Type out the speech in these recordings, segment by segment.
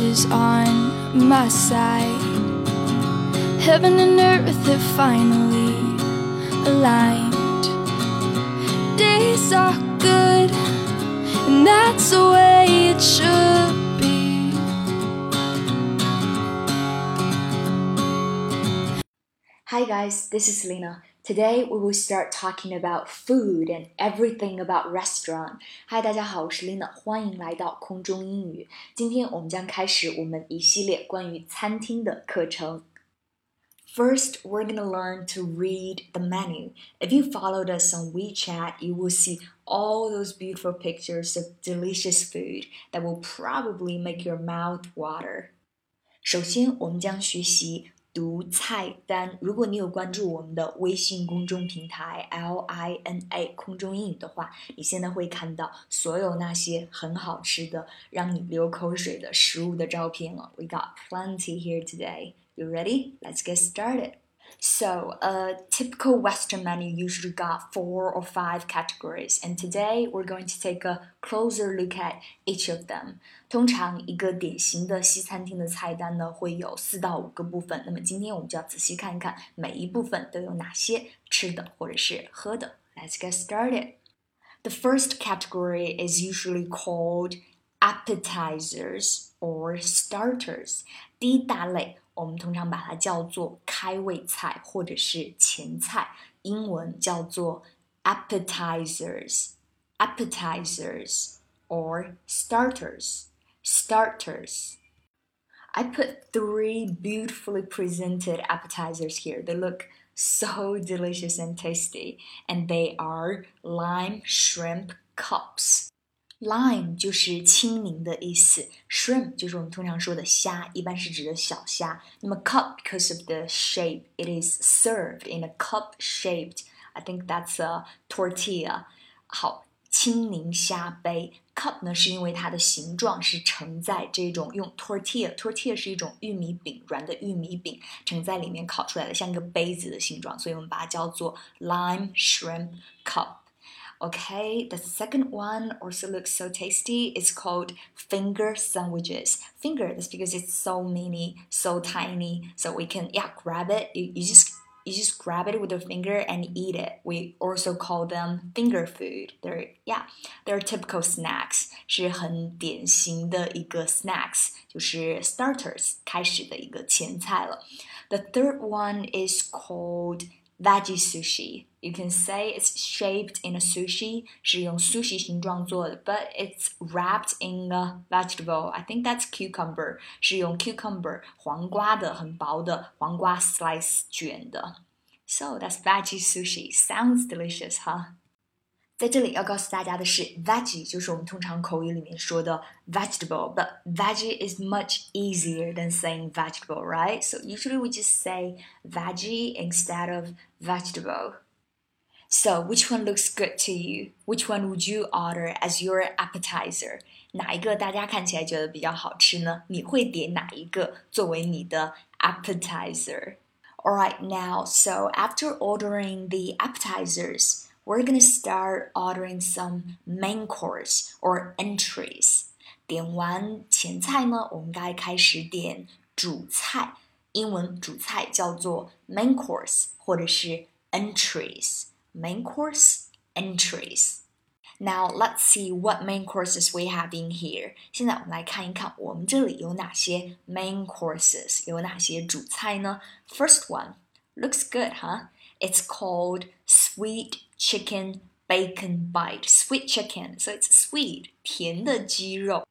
is on my side. Heaven and earth have finally aligned. Days are good, and that's the way it should be. Hi guys, this is Selena. Today we will start talking about food and everything about restaurant. Hi，大家好，我是 Lina，欢迎来到空中英语。今天我们将开始我们一系列关于餐厅的课程。First, we're gonna learn to read the menu. If you followed us on WeChat, you will see all those beautiful pictures of delicious food that will probably make your mouth water. 首先，我们将学习 读菜单。如果你有关注我们的微信公众平台 L I N A 空中英语的话，你现在会看到所有那些很好吃的、让你流口水的食物的照片了。We got plenty here today. You ready? Let's get started. So, a typical Western menu usually got four or five categories, and today we're going to take a closer look at each of them. 通常一个典型的西餐厅的菜单呢，会有四到五个部分。那么今天我们就要仔细看一看每一部分都有哪些吃的或者是喝的。Let's get started. The first category is usually called appetizers or starters. 第一大类 我们通常把它叫做开胃菜或者是前菜，英文叫做 appetizers, appetizers or starters, starters. I put three beautifully presented appetizers here. They look so delicious and tasty, and they are lime shrimp cups. Lime 就是青柠的意思，shrimp 就是我们通常说的虾，一般是指的小虾。那么 cup because of the shape, it is served in a cup shaped. I think that's a tortilla. 好，青柠虾杯 cup 呢是因为它的形状是盛在这种用 tortilla，tortilla 是一种玉米饼，软的玉米饼盛在里面烤出来的，像一个杯子的形状，所以我们把它叫做 lime shrimp cup。Okay, the second one also looks so tasty. It's called finger sandwiches. Finger, that's because it's so mini, so tiny. So we can yeah grab it. You, you just you just grab it with your finger and eat it. We also call them finger food. They're yeah, they're typical snacks. 是很典型的一个 snacks，就是 starters 开始的一个前菜了。The third one is called veggie sushi. You can say it's shaped in a sushi, 是用 sushi 形状做的，but it's wrapped in a vegetable. I think that's cucumber，是用 cucumber 黄瓜的很薄的黄瓜 slice 卷的。So that's veggie sushi. Sounds delicious, huh? 在这里要告诉大家的是，veggie 就是我们通常口语里面说的 vegetable，but veggie is much easier than saying vegetable, right? So usually we just say veggie instead of vegetable. So which one looks good to you? Which one would you order as your appetizer? 哪一个大家看起来觉得比较好吃呢？你会点哪一个作为你的 appetizer? Alright, now, so after ordering the appetizers, we're gonna start ordering some main course or entries. 点完前菜呢，我们该开始点主菜。英文主菜叫做 main course 或者是 entries。main course entries。Now let's see what main courses we have in here. 现在我们来看一看我们这里有哪些 main courses，有哪些主菜呢？First one looks good, huh? It's called sweet chicken bacon bite. Sweet chicken, so it's sweet，甜的鸡肉。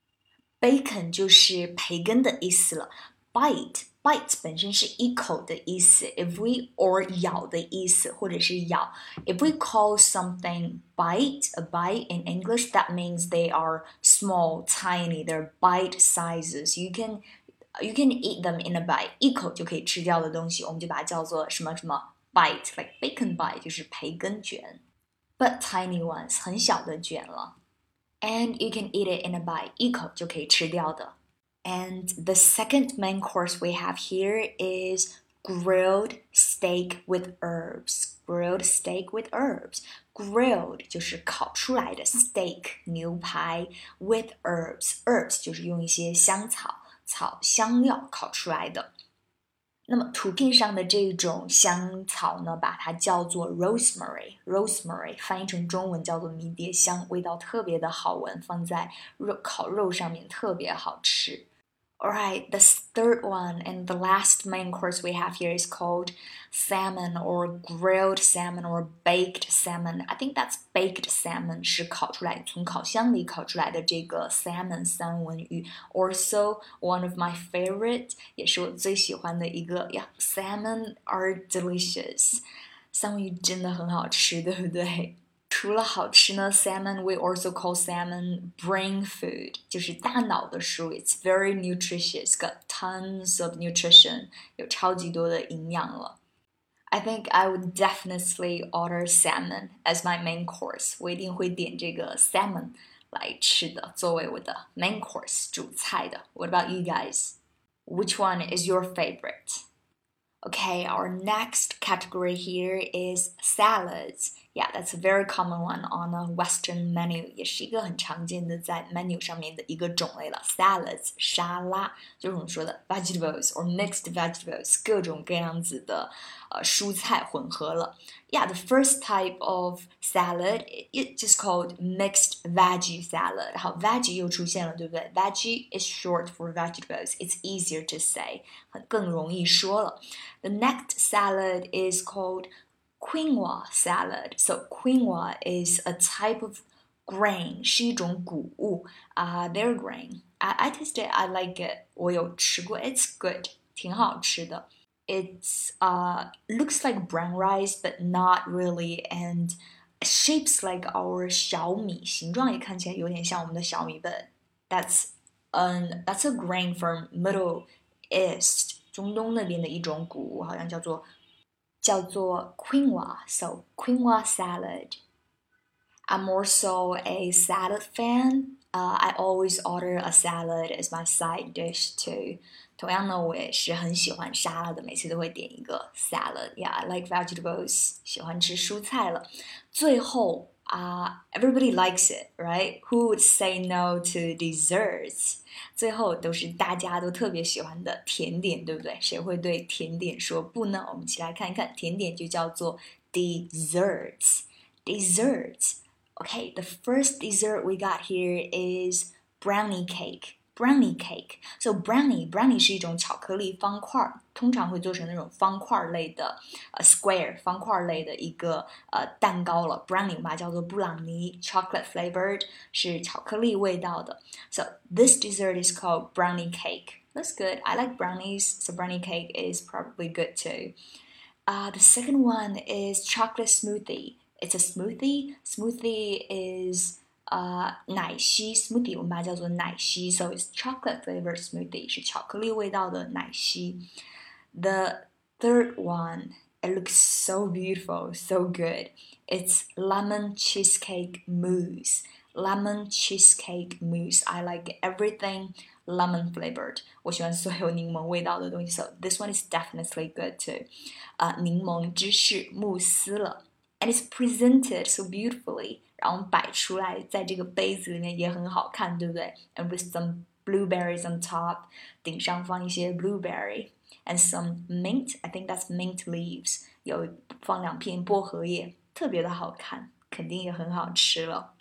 Bacon 就是培根的意思了。Bite bite 本身是一口的意思，if we or 咬的意思，或者是咬。If we call something bite a bite in English, that means they are small, tiny. They're bite sizes. You can you can eat them in a bite，一口就可以吃掉的东西，我们就把它叫做什么什么 bite，like bacon bite 就是培根卷。But tiny ones 很小的卷了。And you can eat it in a bite，一口就可以吃掉的。And the second main course we have here is grilled steak with herbs. Grilled steak with herbs. Grilled 就是烤出来的 steak 牛排 with herbs. Herbs 就是用一些香草。 草香料烤出来的。 那么图片上的这种香草呢，把它叫做 rosemary，rosemary 翻译成中文叫做迷迭香，味道特别的好闻，放在肉烤肉上面特别好吃。Alright, the third one and the last main course we have here is called salmon or grilled salmon or baked salmon. I think that's baked salmon 是烤出来从烤箱里烤出来的这个 salmon 三文鱼。Also one of my favorite 也是我最喜欢的一个呀。Salmon are delicious. 三文鱼真的很好吃，对不对？ 除了好吃呢，salmon we also call salmon brain food，就是大脑的食物。It's very nutritious, got tons of nutrition，有超级多的营养了。I think I would definitely order salmon as my main course。我一定会点这个 salmon 来吃的，作为我的 main course 主菜的。What about you guys? Which one is your favorite? Okay, our next category here is salads. Yeah, that's a very common one on a Western menu，也是一个很常见的在 menu 上面的一个种类了。Salads 沙拉，就是我们说的 vegetables or mixed vegetables，各种各样子的呃蔬菜混合了。Yeah, the first type of salad it just called mixed veggie salad。好，veggie 又出现了，对不对？Veggie is short for vegetables. It's easier to say，更容易说了。The next salad is called quinoa salad. So quinoa is a type of grain，是一种谷物啊、uh,，their grain. I I tasted, I like it. 我有吃过，It's good，挺好吃的。It's uh looks like brown rice, but not really, and shapes like our 小米，形状也看起来有点像我们的小米，but that's an that's a grain from Middle East，中东那边的一种谷物，好像叫做 叫做 quinoa，so quinoa salad. I'm also a salad fan. Uh, I always order a salad as my side dish too. 同样呢，我也是很喜欢沙拉的，每次都会点一个 salad. Yeah, I like vegetables. 喜欢吃蔬菜了。最后 啊、uh,，everybody likes it, right? Who would say no to desserts? 最后都是大家都特别喜欢的甜点，对不对？谁会对甜点说不呢？我们一起来看一看，甜点就叫做 desserts. Desserts. Okay, the first dessert we got here is brownie cake brownie cake. So brownie brownie 是一种巧克力方块儿，通常会做成那种方块类的呃 square 方块类的一个呃蛋糕了。brownie 我们把它叫做布朗尼，chocolate flavored 是巧克力味道的。So this dessert is called brownie cake. That's good. I like brownies, so brownie cake is probably good too. Uh, the second one is chocolate smoothie. It's a smoothie. Smoothie is 呃奶昔 smoothie，我们把它叫做奶昔，so it's chocolate flavored smoothie，是巧克力味道的奶昔。The third one, it looks so beautiful, so good. It's lemon cheesecake mousse. Lemon cheesecake mousse. I like everything lemon flavored. 我喜欢所有柠檬味道的东西，so this one is definitely good too. 啊、uh,，柠檬芝士慕斯了，and it's presented so beautifully. 然后摆出来，在这个杯子里面也很好看，对不对？And with some blueberries on top，顶上放一些 blueberry and some mint。I think that's mint leaves。有放两片薄荷叶，特别的好看，肯定也很好吃了。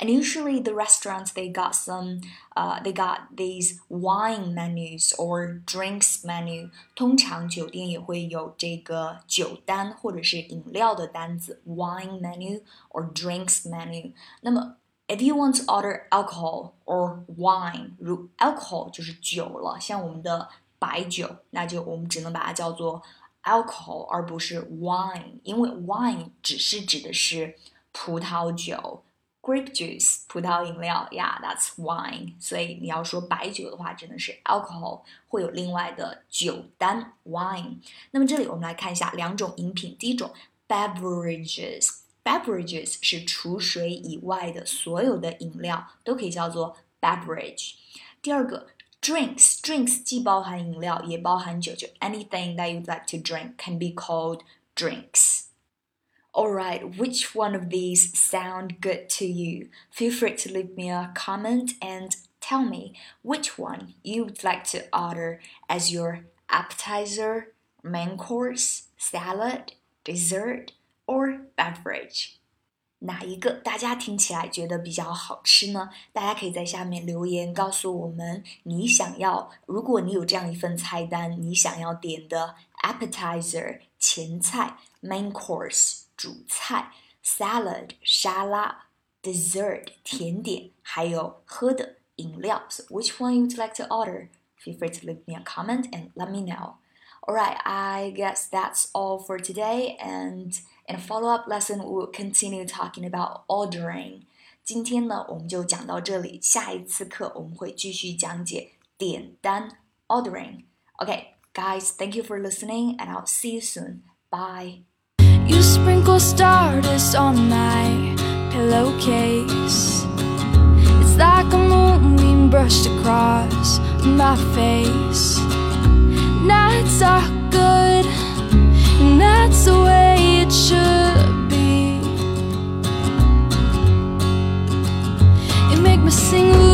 And usually the restaurants they got some, uh, they got these wine menus or drinks menu. 通常酒店也会有这个酒单或者是饮料的单子，wine menu or drinks menu. 那么 if you want to order alcohol or wine，如 alcohol 就是酒了，像我们的白酒，那就我们只能把它叫做 alcohol，而不是 wine，因为 wine 只是指的是葡萄酒。 Grape juice 葡萄饮料，Yeah，that's wine。所以你要说白酒的话，真的是 alcohol，会有另外的酒单 wine。那么这里我们来看一下两种饮品，第一种 beverages，beverages 是除水以外的所有的饮料都可以叫做 beverage。第二个 drinks，drinks 既包含饮料也包含酒，就 anything that you'd like to drink can be called drinks。Alright, which one of these sound good to you? Feel free to leave me a comment and tell me which one you would like to order as your appetizer, main course, salad, dessert, or beverage. 哪一个大家听起来觉得比较好吃呢？大家可以在下面留言告诉我们，你想要，如果你有这样一份菜单，你想要点的 appetizer 前菜，main course 主菜，salad 沙拉，dessert 甜点，还有喝的饮料。So which one you would like to order? Feel free to leave me a comment and let me know. Alright, I guess that's all for today and in a follow-up lesson, we will continue talking about ordering. 今天呢，我们就讲到这里。下一次课我们会继续讲解点单 ordering. Okay, guys, thank you for listening, and I'll see you soon. Bye. You sprinkle stardust on my pillowcase. It's like a moonbeam brushed across my face. Nights are good, and that's the way it should be. You make me sing,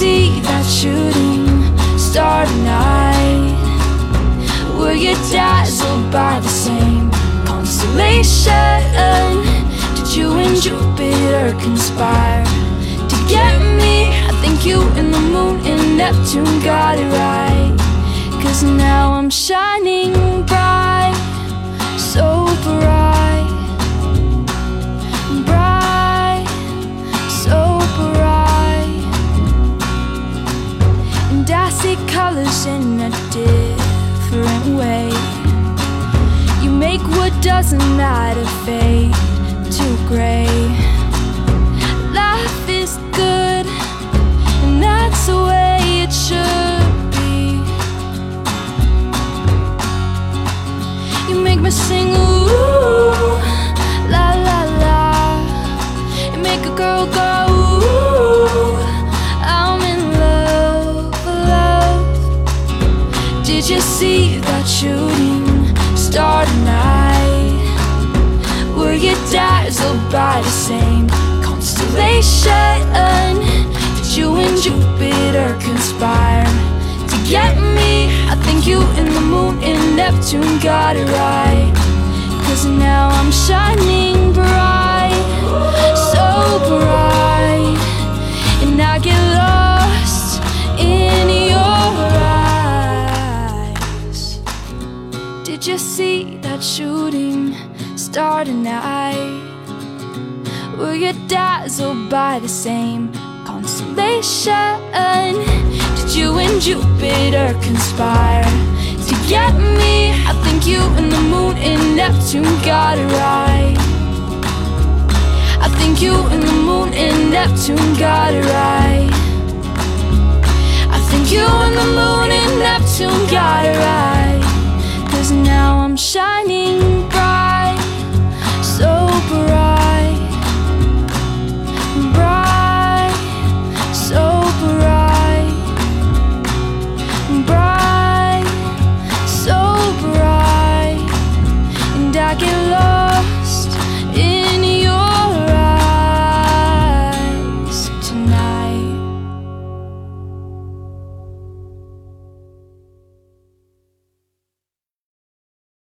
see that shooting star tonight? Were you dazzled by the same constellation? Did you and Jupiter conspire to get me? I think you and the moon and Neptune got it right. Cause now I'm shining bright, so bright, make me sing, ooh, la la la. You make a girl go, ooh, I'm in love, love. Did you see that shooting star tonight? Were you dazzled by the same constellation? Did you and Jupiter conspire to get me? I think you and the moon and Neptune got it right. Cause now I'm shining bright, so bright. And I get lost in your eyes. Did you see that shooting star tonight? Were you dazzled by the same constellation? Did you and Jupiter conspire get me? I think you and the moon and Neptune got it right. I think you and the moon and Neptune got it right. I think you and the moon and Neptune got it right. Cause now I'm shining